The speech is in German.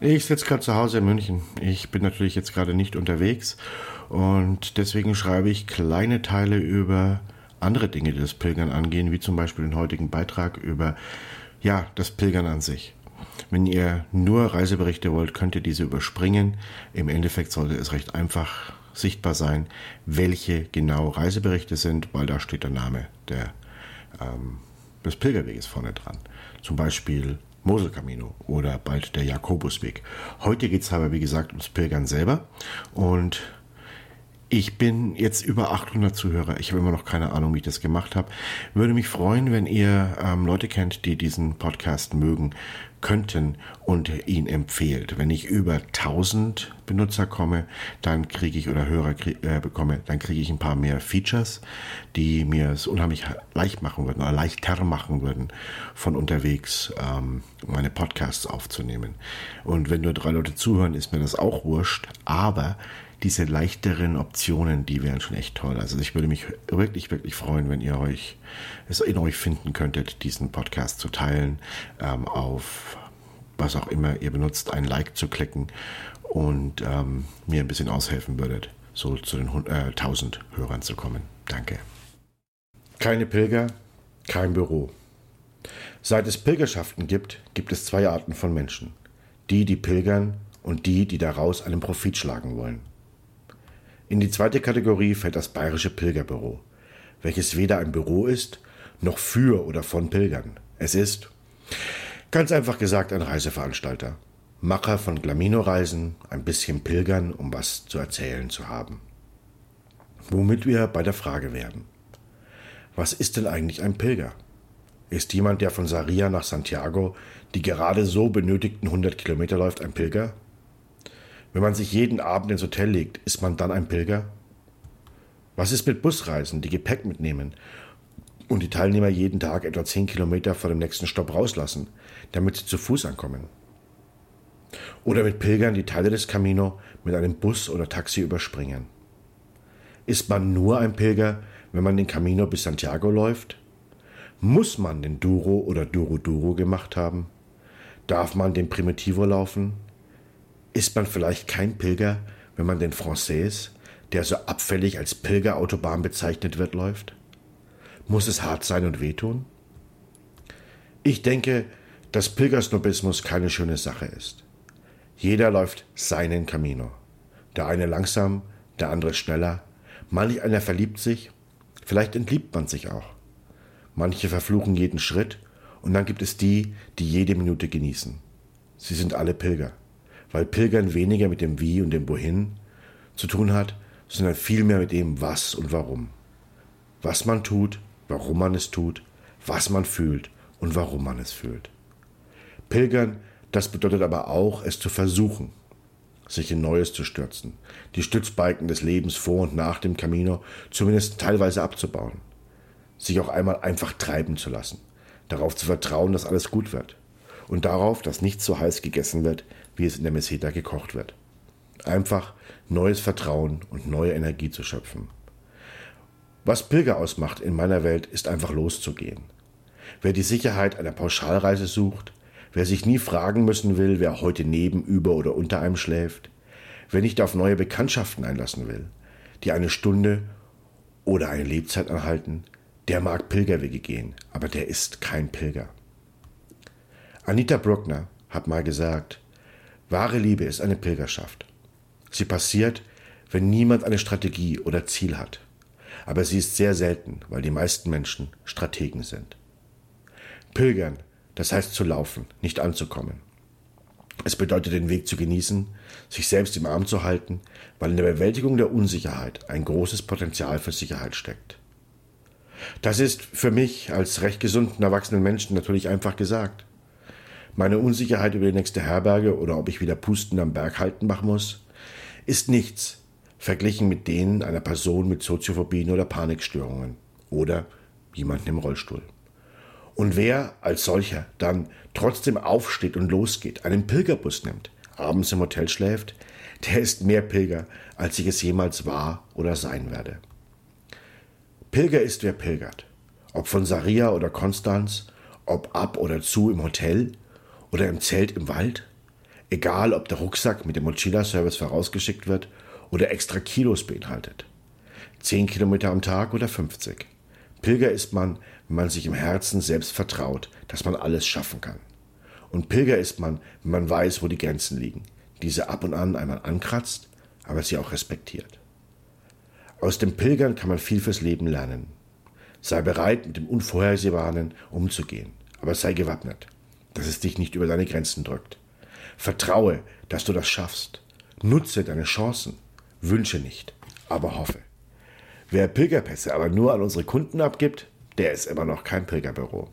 Ich sitze gerade zu Hause in München. Ich bin natürlich jetzt gerade nicht unterwegs und deswegen schreibe ich kleine Teile über andere Dinge, die das Pilgern angehen, wie zum Beispiel den heutigen Beitrag über ja, das Pilgern an sich. Wenn ihr nur Reiseberichte wollt, könnt ihr diese überspringen. Im Endeffekt sollte es recht einfach sichtbar sein, welche genau Reiseberichte sind, weil da steht der Name der, ähm, des Pilgerweges vorne dran. Zum Beispiel Moselcamino oder bald der Jakobusweg. Heute geht es aber, wie gesagt, ums Pilgern selber und ich bin jetzt über 800 Zuhörer. Ich habe immer noch keine Ahnung, wie ich das gemacht habe. Würde mich freuen, wenn ihr ähm, Leute kennt, die diesen Podcast mögen könnten und ihn empfehlt. Wenn ich über 1000 Benutzer komme, dann kriege ich oder Hörer krieg, äh, bekomme, dann kriege ich ein paar mehr Features, die mir es unheimlich leicht machen würden oder leichter machen würden, von unterwegs ähm, meine Podcasts aufzunehmen. Und wenn nur drei Leute zuhören, ist mir das auch wurscht. Aber diese leichteren Optionen, die wären schon echt toll. Also ich würde mich wirklich, wirklich freuen, wenn ihr euch es in euch finden könntet, diesen Podcast zu teilen, ähm, auf was auch immer ihr benutzt, ein Like zu klicken und ähm, mir ein bisschen aushelfen würdet, so zu den äh, 1000 Hörern zu kommen. Danke. Keine Pilger, kein Büro. Seit es Pilgerschaften gibt, gibt es zwei Arten von Menschen. Die, die pilgern und die, die daraus einen Profit schlagen wollen. In die zweite Kategorie fällt das Bayerische Pilgerbüro, welches weder ein Büro ist, noch für oder von Pilgern. Es ist, ganz einfach gesagt, ein Reiseveranstalter. Macher von Glamino-Reisen, ein bisschen Pilgern, um was zu erzählen zu haben. Womit wir bei der Frage werden. Was ist denn eigentlich ein Pilger? Ist jemand, der von Saria nach Santiago die gerade so benötigten 100 Kilometer läuft, ein Pilger? Wenn man sich jeden Abend ins Hotel legt, ist man dann ein Pilger? Was ist mit Busreisen, die Gepäck mitnehmen und die Teilnehmer jeden Tag etwa 10 Kilometer vor dem nächsten Stopp rauslassen, damit sie zu Fuß ankommen? Oder mit Pilgern, die Teile des Camino mit einem Bus oder Taxi überspringen? Ist man nur ein Pilger, wenn man den Camino bis Santiago läuft? Muss man den Duro oder Duro Duro gemacht haben? Darf man den Primitivo laufen? Ist man vielleicht kein Pilger, wenn man den Français, der so abfällig als Pilgerautobahn bezeichnet wird, läuft? Muss es hart sein und wehtun? Ich denke, dass Pilgersnobismus keine schöne Sache ist. Jeder läuft seinen Camino. Der eine langsam, der andere schneller. Manch einer verliebt sich, vielleicht entliebt man sich auch. Manche verfluchen jeden Schritt und dann gibt es die, die jede Minute genießen. Sie sind alle Pilger weil Pilgern weniger mit dem Wie und dem Wohin zu tun hat, sondern vielmehr mit dem Was und Warum. Was man tut, warum man es tut, was man fühlt und warum man es fühlt. Pilgern, das bedeutet aber auch, es zu versuchen, sich in Neues zu stürzen, die Stützbalken des Lebens vor und nach dem Camino zumindest teilweise abzubauen, sich auch einmal einfach treiben zu lassen, darauf zu vertrauen, dass alles gut wird und darauf, dass nichts so heiß gegessen wird, wie es in der Meseta gekocht wird. Einfach neues Vertrauen und neue Energie zu schöpfen. Was Pilger ausmacht in meiner Welt, ist einfach loszugehen. Wer die Sicherheit einer Pauschalreise sucht, wer sich nie fragen müssen will, wer heute neben, über oder unter einem schläft, wer nicht auf neue Bekanntschaften einlassen will, die eine Stunde oder eine Lebzeit anhalten, der mag Pilgerwege gehen, aber der ist kein Pilger. Anita Bruckner hat mal gesagt, Wahre Liebe ist eine Pilgerschaft. Sie passiert, wenn niemand eine Strategie oder Ziel hat. Aber sie ist sehr selten, weil die meisten Menschen Strategen sind. Pilgern, das heißt zu laufen, nicht anzukommen. Es bedeutet den Weg zu genießen, sich selbst im Arm zu halten, weil in der Bewältigung der Unsicherheit ein großes Potenzial für Sicherheit steckt. Das ist für mich als recht gesunden erwachsenen Menschen natürlich einfach gesagt. Meine Unsicherheit über die nächste Herberge oder ob ich wieder Pusten am Berg halten machen muss, ist nichts verglichen mit denen einer Person mit Soziophobien oder Panikstörungen oder jemanden im Rollstuhl. Und wer als solcher dann trotzdem aufsteht und losgeht, einen Pilgerbus nimmt, abends im Hotel schläft, der ist mehr Pilger, als ich es jemals war oder sein werde. Pilger ist wer pilgert. Ob von Saria oder Konstanz, ob ab oder zu im Hotel oder im Zelt im Wald? Egal, ob der Rucksack mit dem Mochila-Service vorausgeschickt wird oder extra Kilos beinhaltet. 10 Kilometer am Tag oder 50. Pilger ist man, wenn man sich im Herzen selbst vertraut, dass man alles schaffen kann. Und Pilger ist man, wenn man weiß, wo die Grenzen liegen, diese ab und an einmal ankratzt, aber sie auch respektiert. Aus dem Pilgern kann man viel fürs Leben lernen. Sei bereit, mit dem Unvorhersehbaren umzugehen, aber sei gewappnet, dass es dich nicht über deine Grenzen drückt. Vertraue, dass du das schaffst. Nutze deine Chancen. Wünsche nicht, aber hoffe. Wer Pilgerpässe aber nur an unsere Kunden abgibt, der ist immer noch kein Pilgerbüro.